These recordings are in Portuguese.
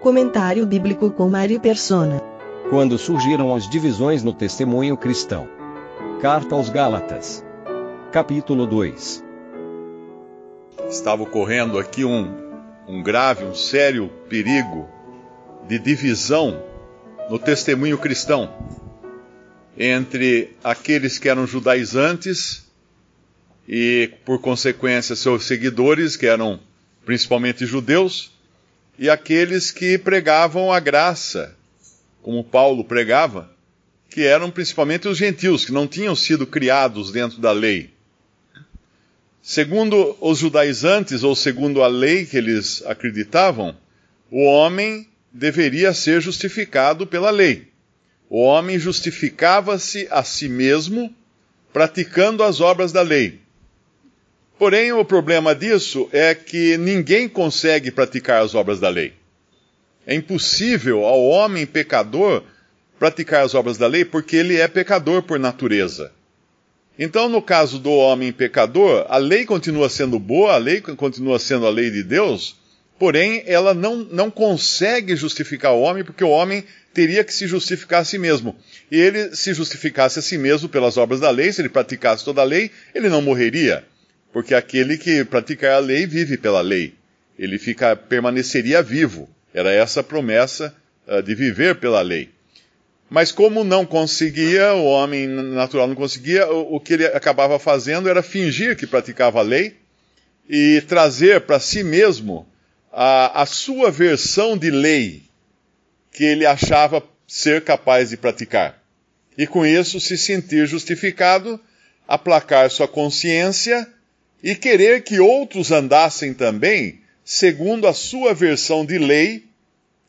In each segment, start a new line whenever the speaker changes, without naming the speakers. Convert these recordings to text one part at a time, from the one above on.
Comentário bíblico com Mari Persona.
Quando surgiram as divisões no testemunho cristão. Carta aos Gálatas. Capítulo 2.
Estava ocorrendo aqui um um grave, um sério perigo de divisão no testemunho cristão entre aqueles que eram judaizantes e, por consequência, seus seguidores, que eram principalmente judeus, e aqueles que pregavam a graça, como Paulo pregava, que eram principalmente os gentios, que não tinham sido criados dentro da lei. Segundo os judaizantes, ou segundo a lei que eles acreditavam, o homem deveria ser justificado pela lei. O homem justificava-se a si mesmo praticando as obras da lei. Porém, o problema disso é que ninguém consegue praticar as obras da lei. É impossível ao homem pecador praticar as obras da lei porque ele é pecador por natureza. Então, no caso do homem pecador, a lei continua sendo boa, a lei continua sendo a lei de Deus, porém ela não, não consegue justificar o homem, porque o homem teria que se justificar a si mesmo. E ele se justificasse a si mesmo pelas obras da lei, se ele praticasse toda a lei, ele não morreria, porque aquele que praticar a lei vive pela lei. Ele fica, permaneceria vivo. Era essa a promessa uh, de viver pela lei. Mas como não conseguia, o homem natural não conseguia, o, o que ele acabava fazendo era fingir que praticava a lei e trazer para si mesmo a, a sua versão de lei que ele achava ser capaz de praticar. E com isso se sentir justificado, aplacar sua consciência e querer que outros andassem também segundo a sua versão de lei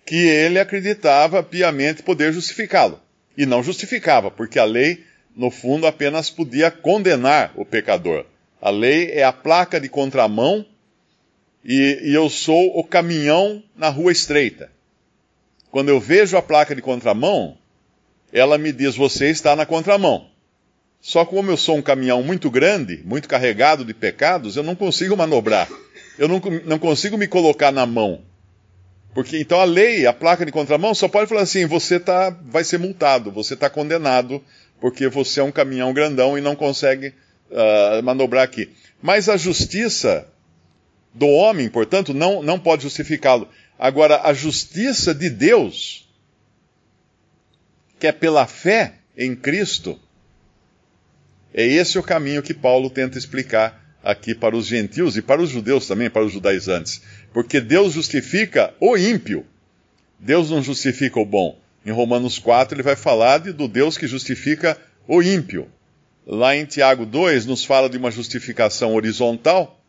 que ele acreditava piamente poder justificá-lo. E não justificava, porque a lei, no fundo, apenas podia condenar o pecador. A lei é a placa de contramão e, e eu sou o caminhão na rua estreita. Quando eu vejo a placa de contramão, ela me diz: você está na contramão. Só como eu sou um caminhão muito grande, muito carregado de pecados, eu não consigo manobrar. Eu não, não consigo me colocar na mão. Porque então a lei, a placa de contramão, só pode falar assim: você tá, vai ser multado, você está condenado, porque você é um caminhão grandão e não consegue uh, manobrar aqui. Mas a justiça do homem, portanto, não, não pode justificá-lo. Agora, a justiça de Deus, que é pela fé em Cristo, é esse o caminho que Paulo tenta explicar aqui para os gentios e para os judeus também, para os judaizantes. Porque Deus justifica o ímpio. Deus não justifica o bom. Em Romanos 4 ele vai falar de, do Deus que justifica o ímpio. Lá em Tiago 2 nos fala de uma justificação horizontal,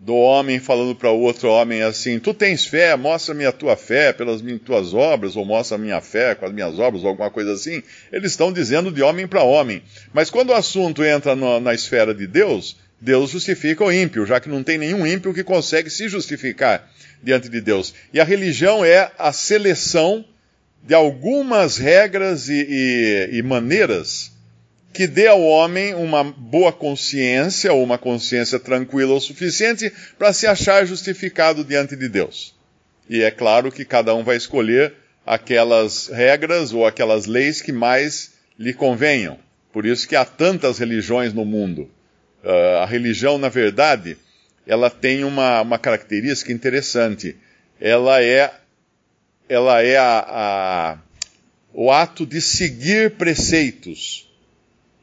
do homem falando para o outro homem assim: Tu tens fé, mostra-me a tua fé pelas minhas, tuas obras, ou mostra a minha fé com as minhas obras, ou alguma coisa assim. Eles estão dizendo de homem para homem. Mas quando o assunto entra no, na esfera de Deus, Deus justifica o ímpio, já que não tem nenhum ímpio que consegue se justificar diante de Deus. E a religião é a seleção de algumas regras e, e, e maneiras que dê ao homem uma boa consciência, ou uma consciência tranquila o suficiente para se achar justificado diante de Deus. E é claro que cada um vai escolher aquelas regras ou aquelas leis que mais lhe convenham. Por isso que há tantas religiões no mundo. Uh, a religião, na verdade, ela tem uma, uma característica interessante. Ela é, ela é a, a, o ato de seguir preceitos.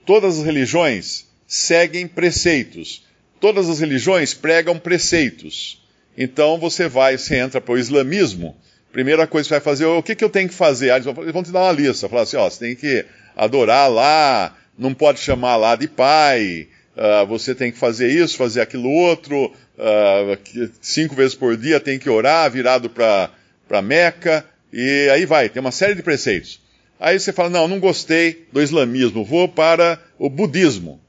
Todas as religiões seguem preceitos. Todas as religiões pregam preceitos. Então você vai, você entra para o islamismo, primeira coisa que você vai fazer, o que, que eu tenho que fazer? Eles vão te dar uma lista, falar assim, ó, você tem que adorar lá, não pode chamar lá de pai, uh, você tem que fazer isso, fazer aquilo outro, uh, cinco vezes por dia tem que orar virado para Meca, e aí vai, tem uma série de preceitos. Aí você fala, não, não gostei do islamismo, vou para o budismo.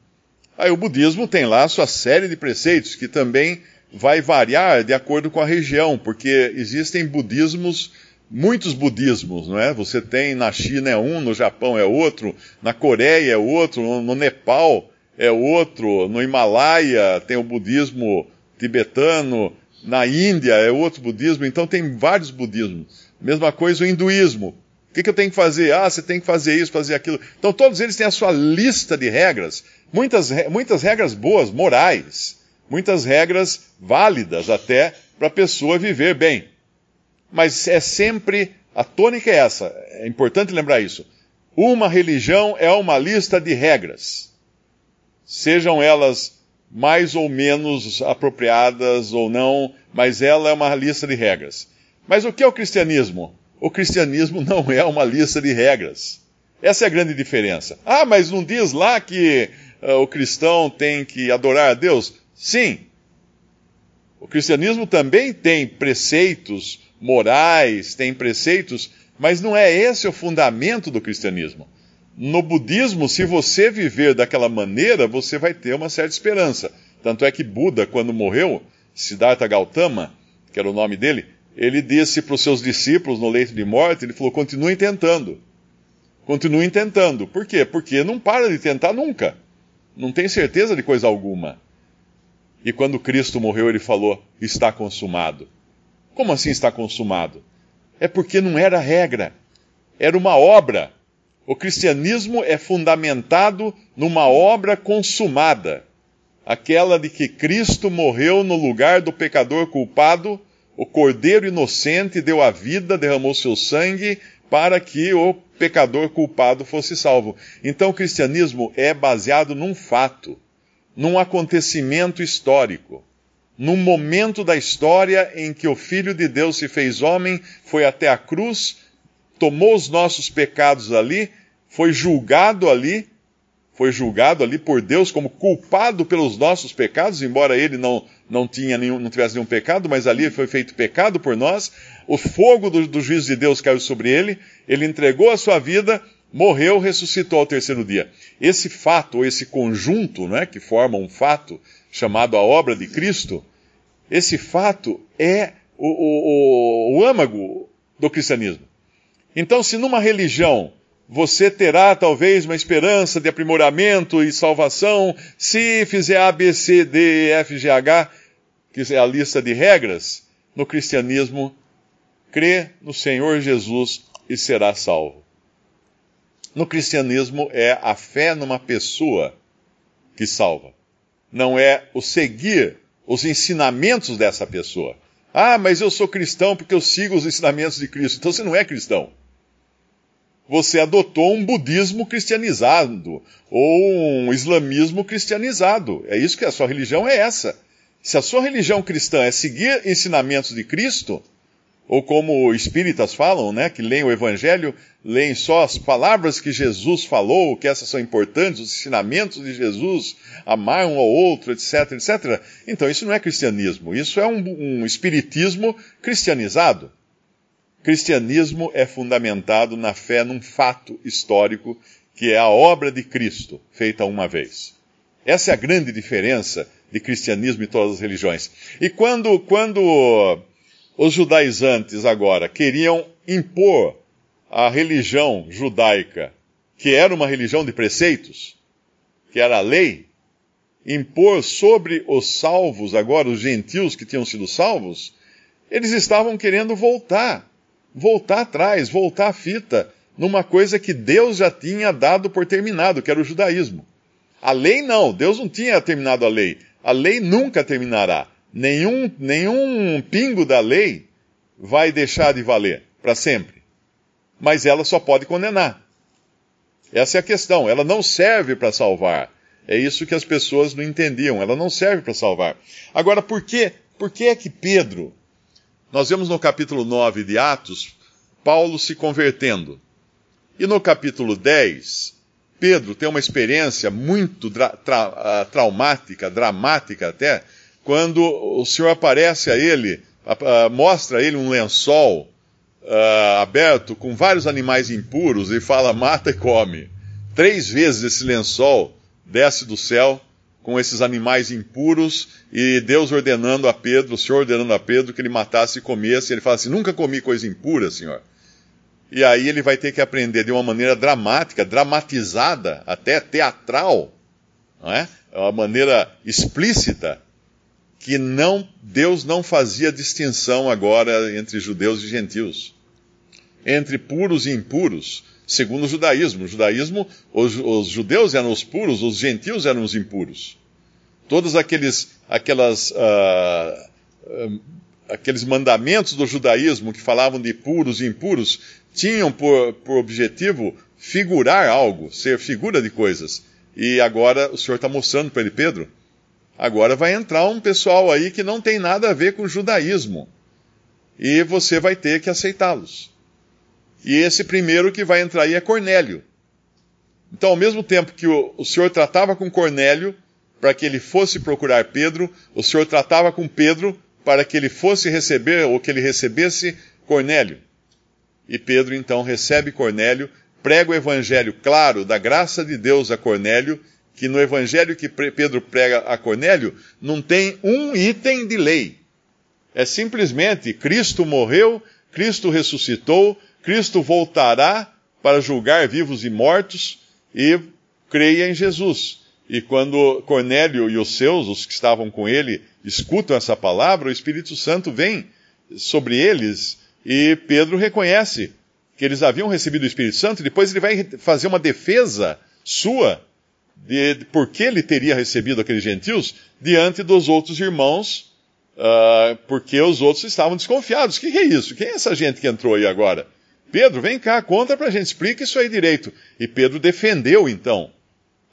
Aí o budismo tem lá sua série de preceitos, que também vai variar de acordo com a região, porque existem budismos, muitos budismos, não é? Você tem na China é um, no Japão é outro, na Coreia é outro, no Nepal é outro, no Himalaia tem o budismo tibetano, na Índia é outro budismo, então tem vários budismos. Mesma coisa o hinduísmo. O que, que eu tenho que fazer? Ah, você tem que fazer isso, fazer aquilo. Então todos eles têm a sua lista de regras, muitas, muitas regras boas, morais, muitas regras válidas até para a pessoa viver bem. Mas é sempre, a tônica é essa, é importante lembrar isso. Uma religião é uma lista de regras, sejam elas mais ou menos apropriadas ou não, mas ela é uma lista de regras. Mas o que é o cristianismo? O cristianismo não é uma lista de regras. Essa é a grande diferença. Ah, mas não diz lá que uh, o cristão tem que adorar a Deus? Sim. O cristianismo também tem preceitos morais, tem preceitos, mas não é esse o fundamento do cristianismo. No budismo, se você viver daquela maneira, você vai ter uma certa esperança. Tanto é que Buda, quando morreu, Siddhartha Gautama, que era o nome dele, ele disse para os seus discípulos no leito de morte, ele falou, continuem tentando. Continuem tentando. Por quê? Porque não para de tentar nunca. Não tem certeza de coisa alguma. E quando Cristo morreu, ele falou, está consumado. Como assim está consumado? É porque não era regra, era uma obra. O cristianismo é fundamentado numa obra consumada, aquela de que Cristo morreu no lugar do pecador culpado o cordeiro inocente deu a vida, derramou seu sangue para que o pecador culpado fosse salvo. Então o cristianismo é baseado num fato, num acontecimento histórico, num momento da história em que o Filho de Deus se fez homem, foi até a cruz, tomou os nossos pecados ali, foi julgado ali, foi julgado ali por Deus como culpado pelos nossos pecados, embora ele não, não, tinha nenhum, não tivesse nenhum pecado, mas ali foi feito pecado por nós. O fogo do, do juízo de Deus caiu sobre ele, ele entregou a sua vida, morreu, ressuscitou ao terceiro dia. Esse fato, ou esse conjunto, né, que forma um fato chamado a obra de Cristo, esse fato é o, o, o, o âmago do cristianismo. Então, se numa religião você terá talvez uma esperança de aprimoramento e salvação se fizer A, B, C, D, F, G, H, que é a lista de regras. No cristianismo, crê no Senhor Jesus e será salvo. No cristianismo é a fé numa pessoa que salva. Não é o seguir os ensinamentos dessa pessoa. Ah, mas eu sou cristão porque eu sigo os ensinamentos de Cristo. Então você não é cristão você adotou um budismo cristianizado ou um islamismo cristianizado. É isso que a sua religião é essa. Se a sua religião cristã é seguir ensinamentos de Cristo, ou como espíritas falam, né, que leem o evangelho, leem só as palavras que Jesus falou, que essas são importantes, os ensinamentos de Jesus, amar um ao outro, etc, etc. Então isso não é cristianismo, isso é um, um espiritismo cristianizado cristianismo é fundamentado na fé num fato histórico que é a obra de Cristo, feita uma vez. Essa é a grande diferença de cristianismo e todas as religiões. E quando, quando os judaizantes agora queriam impor a religião judaica, que era uma religião de preceitos, que era a lei, impor sobre os salvos, agora os gentios que tinham sido salvos, eles estavam querendo voltar voltar atrás, voltar a fita numa coisa que Deus já tinha dado por terminado, que era o judaísmo. A lei não, Deus não tinha terminado a lei. A lei nunca terminará. Nenhum, nenhum pingo da lei vai deixar de valer para sempre. Mas ela só pode condenar. Essa é a questão. Ela não serve para salvar. É isso que as pessoas não entendiam. Ela não serve para salvar. Agora, por quê? Por que é que Pedro nós vemos no capítulo 9 de Atos Paulo se convertendo. E no capítulo 10, Pedro tem uma experiência muito tra tra traumática, dramática até, quando o Senhor aparece a ele, mostra a ele um lençol uh, aberto com vários animais impuros e fala: mata e come. Três vezes esse lençol desce do céu com esses animais impuros e Deus ordenando a Pedro, o Senhor ordenando a Pedro que ele matasse e comesse. Ele fala assim: nunca comi coisa impura, Senhor. E aí ele vai ter que aprender de uma maneira dramática, dramatizada, até teatral, não é? é uma maneira explícita, que não Deus não fazia distinção agora entre judeus e gentios, entre puros e impuros, segundo o judaísmo. O judaísmo, os, os judeus eram os puros, os gentios eram os impuros. Todos aqueles, aquelas, uh, uh, aqueles mandamentos do judaísmo que falavam de puros e impuros tinham por, por objetivo figurar algo, ser figura de coisas. E agora o Senhor está mostrando para ele, Pedro, agora vai entrar um pessoal aí que não tem nada a ver com o judaísmo. E você vai ter que aceitá-los. E esse primeiro que vai entrar aí é Cornélio. Então, ao mesmo tempo que o, o Senhor tratava com Cornélio para que ele fosse procurar Pedro, o Senhor tratava com Pedro para que ele fosse receber, ou que ele recebesse Cornélio. E Pedro então recebe Cornélio, prega o evangelho claro da graça de Deus a Cornélio, que no evangelho que Pedro prega a Cornélio não tem um item de lei. É simplesmente Cristo morreu, Cristo ressuscitou, Cristo voltará para julgar vivos e mortos e creia em Jesus. E quando Cornélio e os seus, os que estavam com ele, escutam essa palavra, o Espírito Santo vem sobre eles e Pedro reconhece que eles haviam recebido o Espírito Santo, e depois ele vai fazer uma defesa sua de, de por que ele teria recebido aqueles gentios diante dos outros irmãos, uh, porque os outros estavam desconfiados. O que, que é isso? Quem é essa gente que entrou aí agora? Pedro, vem cá, conta pra gente, explica isso aí direito. E Pedro defendeu, então,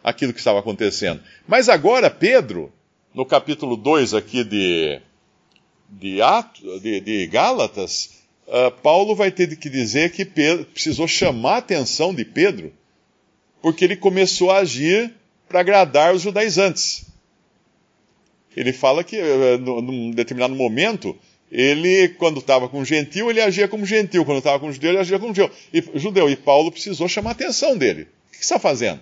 aquilo que estava acontecendo. Mas agora, Pedro, no capítulo 2 aqui de, de, Ato, de, de Gálatas, uh, Paulo vai ter que dizer que Pedro precisou chamar a atenção de Pedro, porque ele começou a agir para agradar os judaizantes. Ele fala que, uh, num determinado momento, ele, quando estava com gentil, ele agia como gentil. Quando estava com judeu, ele agia como judeu. E, judeu. e Paulo precisou chamar a atenção dele. O que, está fazendo?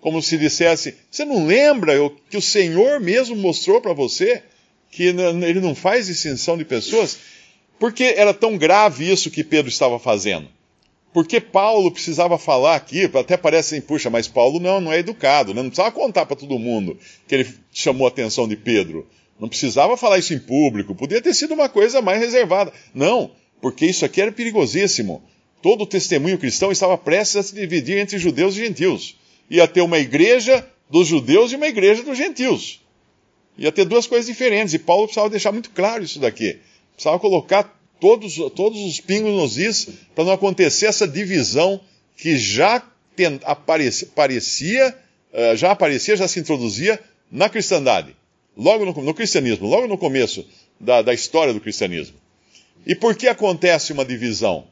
Como se dissesse, você não lembra que o Senhor mesmo mostrou para você que ele não faz distinção de pessoas? Por que era tão grave isso que Pedro estava fazendo? Porque Paulo precisava falar aqui, até parece assim, puxa, mas Paulo não, não é educado, né? não precisava contar para todo mundo que ele chamou a atenção de Pedro. Não precisava falar isso em público, podia ter sido uma coisa mais reservada. Não, porque isso aqui era perigosíssimo. Todo o testemunho cristão estava prestes a se dividir entre judeus e gentios. Ia ter uma igreja dos judeus e uma igreja dos gentios. Ia ter duas coisas diferentes, e Paulo precisava deixar muito claro isso daqui. Precisava colocar todos, todos os pingos nos is para não acontecer essa divisão que já aparecia, parecia, uh, já aparecia, já se introduzia na cristandade logo no, no cristianismo, logo no começo da, da história do cristianismo. E por que acontece uma divisão?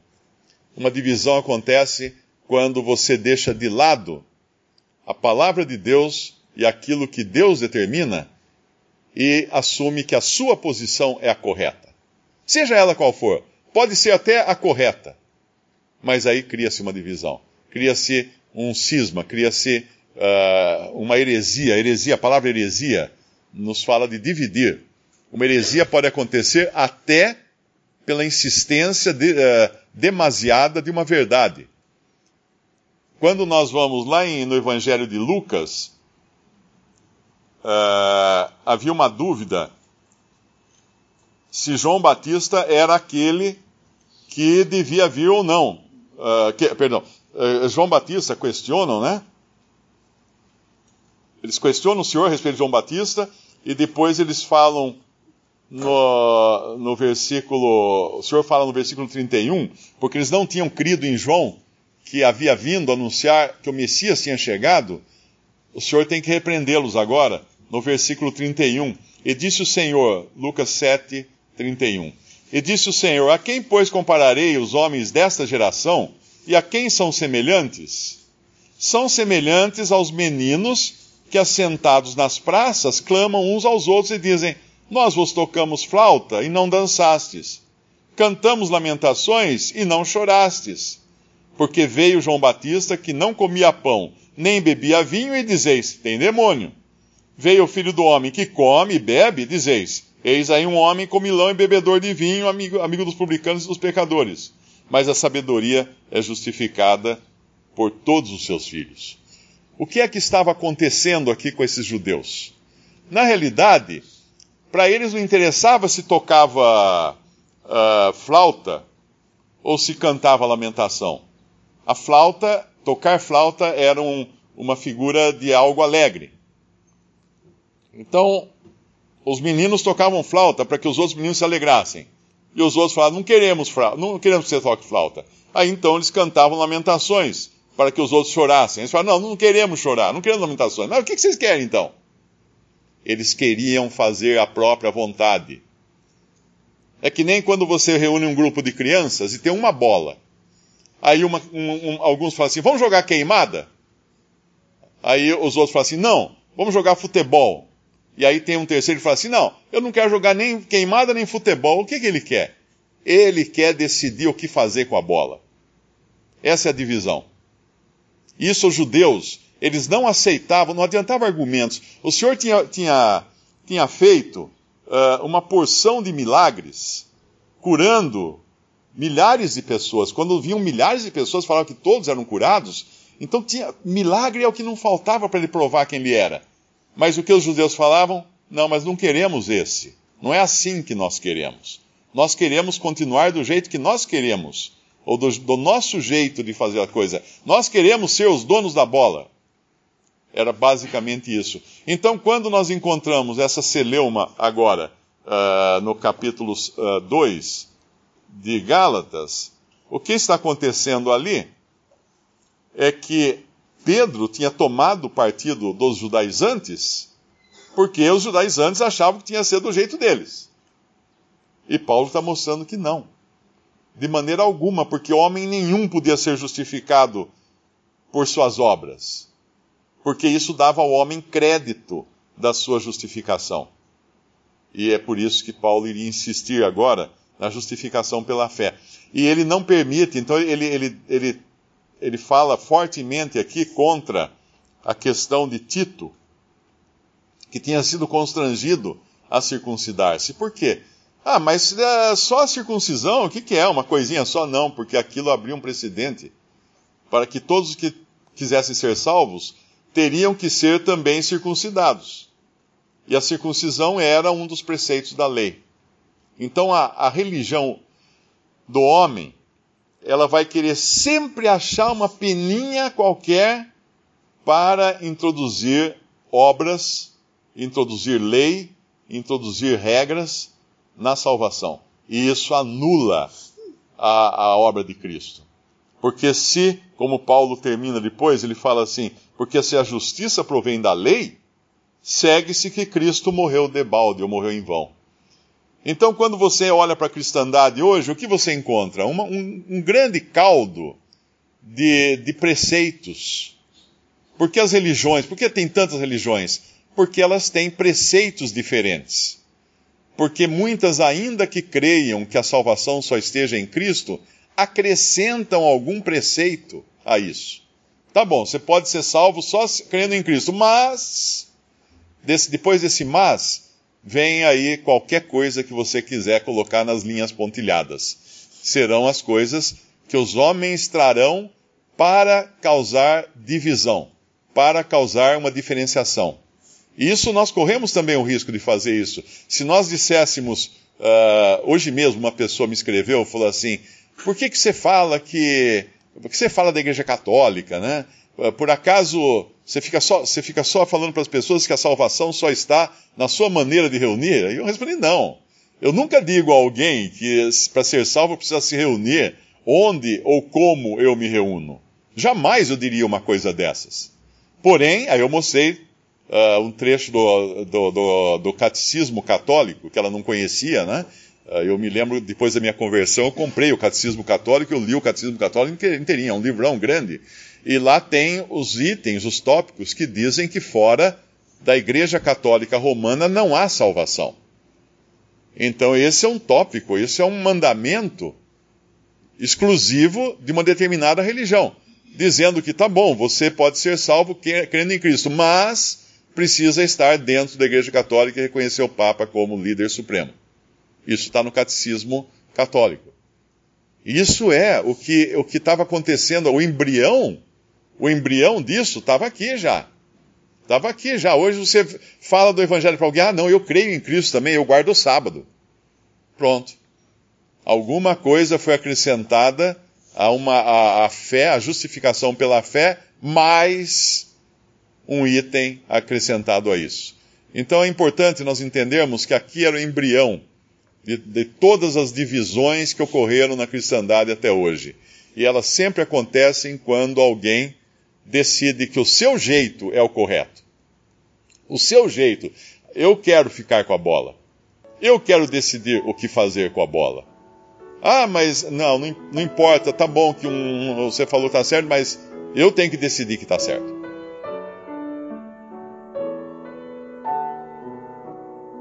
Uma divisão acontece quando você deixa de lado a palavra de Deus e aquilo que Deus determina e assume que a sua posição é a correta. Seja ela qual for, pode ser até a correta, mas aí cria-se uma divisão, cria-se um cisma, cria-se uh, uma heresia. Heresia, a palavra heresia nos fala de dividir. Uma heresia pode acontecer até pela insistência de, uh, demasiada de uma verdade. Quando nós vamos lá em, no Evangelho de Lucas, uh, havia uma dúvida se João Batista era aquele que devia vir ou não. Uh, que, perdão, João Batista questionam, né? Eles questionam o Senhor a respeito de João Batista e depois eles falam no, no versículo, o Senhor fala no versículo 31, porque eles não tinham crido em João, que havia vindo anunciar que o Messias tinha chegado, o Senhor tem que repreendê-los agora, no versículo 31. E disse o Senhor, Lucas 7, 31. E disse o Senhor: A quem, pois, compararei os homens desta geração? E a quem são semelhantes? são semelhantes aos meninos que, assentados nas praças, clamam uns aos outros e dizem: Nós vos tocamos flauta e não dançastes, cantamos lamentações e não chorastes. Porque veio João Batista que não comia pão, nem bebia vinho, e dizeis: Tem demônio. Veio o filho do homem que come e bebe, e dizeis: Eis aí um homem comilão e bebedor de vinho, amigo, amigo dos publicanos e dos pecadores. Mas a sabedoria é justificada por todos os seus filhos. O que é que estava acontecendo aqui com esses judeus? Na realidade, para eles não interessava se tocava uh, flauta ou se cantava lamentação. A flauta, tocar flauta era um, uma figura de algo alegre. Então, os meninos tocavam flauta para que os outros meninos se alegrassem. E os outros falavam: não queremos não queremos que você toque flauta. Aí então eles cantavam lamentações para que os outros chorassem. Eles falavam: não, não queremos chorar, não queremos lamentações. Mas o que vocês querem então? Eles queriam fazer a própria vontade. É que nem quando você reúne um grupo de crianças e tem uma bola. Aí uma, um, um, alguns falam assim: vamos jogar queimada? Aí os outros falam assim: não, vamos jogar futebol. E aí tem um terceiro que fala assim: não, eu não quero jogar nem queimada nem futebol. O que, que ele quer? Ele quer decidir o que fazer com a bola. Essa é a divisão. Isso os judeus, eles não aceitavam, não adiantava argumentos. O Senhor tinha, tinha, tinha feito uh, uma porção de milagres, curando milhares de pessoas. Quando vinham milhares de pessoas, falavam que todos eram curados. Então tinha milagre é o que não faltava para ele provar quem ele era. Mas o que os judeus falavam? Não, mas não queremos esse. Não é assim que nós queremos. Nós queremos continuar do jeito que nós queremos, ou do, do nosso jeito de fazer a coisa. Nós queremos ser os donos da bola. Era basicamente isso. Então, quando nós encontramos essa celeuma agora, uh, no capítulo 2 uh, de Gálatas, o que está acontecendo ali é que Pedro tinha tomado o partido dos judaizantes, porque os judaizantes achavam que tinha sido do jeito deles. E Paulo está mostrando que não. De maneira alguma, porque homem nenhum podia ser justificado por suas obras. Porque isso dava ao homem crédito da sua justificação. E é por isso que Paulo iria insistir agora na justificação pela fé. E ele não permite, então ele, ele, ele ele fala fortemente aqui contra a questão de Tito, que tinha sido constrangido a circuncidar-se. Por quê? Ah, mas é só a circuncisão, o que, que é? Uma coisinha só? Não, porque aquilo abriu um precedente para que todos que quisessem ser salvos teriam que ser também circuncidados. E a circuncisão era um dos preceitos da lei. Então a, a religião do homem ela vai querer sempre achar uma peninha qualquer para introduzir obras, introduzir lei, introduzir regras na salvação. E isso anula a, a obra de Cristo. Porque se, como Paulo termina depois, ele fala assim: porque se a justiça provém da lei, segue-se que Cristo morreu de balde ou morreu em vão. Então, quando você olha para a cristandade hoje, o que você encontra? Uma, um, um, grande caldo de, de preceitos. Por que as religiões? Por que tem tantas religiões? Porque elas têm preceitos diferentes. Porque muitas, ainda que creiam que a salvação só esteja em Cristo, acrescentam algum preceito a isso. Tá bom, você pode ser salvo só crendo em Cristo, mas, desse, depois desse mas, vem aí qualquer coisa que você quiser colocar nas linhas pontilhadas. Serão as coisas que os homens trarão para causar divisão, para causar uma diferenciação. E isso nós corremos também o risco de fazer isso. Se nós disséssemos, uh, hoje mesmo uma pessoa me escreveu, falou assim, por que, que você fala que, por que você fala da igreja católica, né? Ah, por acaso você fica só, você fica só falando para as pessoas que a salvação só está na sua maneira de reunir? Aí eu respondi: não. Eu nunca digo a alguém que para ser salvo precisa se reunir onde ou como eu me reúno. Jamais eu diria uma coisa dessas. Porém, aí eu mostrei uh, um trecho do, do, do, do, catecismo católico, que ela não conhecia, né? Uh, eu me lembro, depois da minha conversão, eu comprei o Catecismo Católico, eu li o Catecismo Católico inteirinho, é um livrão grande. E lá tem os itens, os tópicos que dizem que fora da Igreja Católica Romana não há salvação. Então, esse é um tópico, esse é um mandamento exclusivo de uma determinada religião, dizendo que tá bom, você pode ser salvo crendo em Cristo, mas precisa estar dentro da Igreja Católica e reconhecer o Papa como líder supremo. Isso está no catecismo católico. Isso é o que o estava acontecendo, o embrião, o embrião disso estava aqui já. Estava aqui já. Hoje você fala do evangelho para alguém, ah, não, eu creio em Cristo também, eu guardo o sábado. Pronto. Alguma coisa foi acrescentada a uma a, a fé, a justificação pela fé, mais um item acrescentado a isso. Então é importante nós entendermos que aqui era o embrião de, de todas as divisões que ocorreram na cristandade até hoje. E elas sempre acontecem quando alguém decide que o seu jeito é o correto. O seu jeito. Eu quero ficar com a bola. Eu quero decidir o que fazer com a bola. Ah, mas não, não, importa, tá bom que um, você falou que tá certo, mas eu tenho que decidir que tá certo.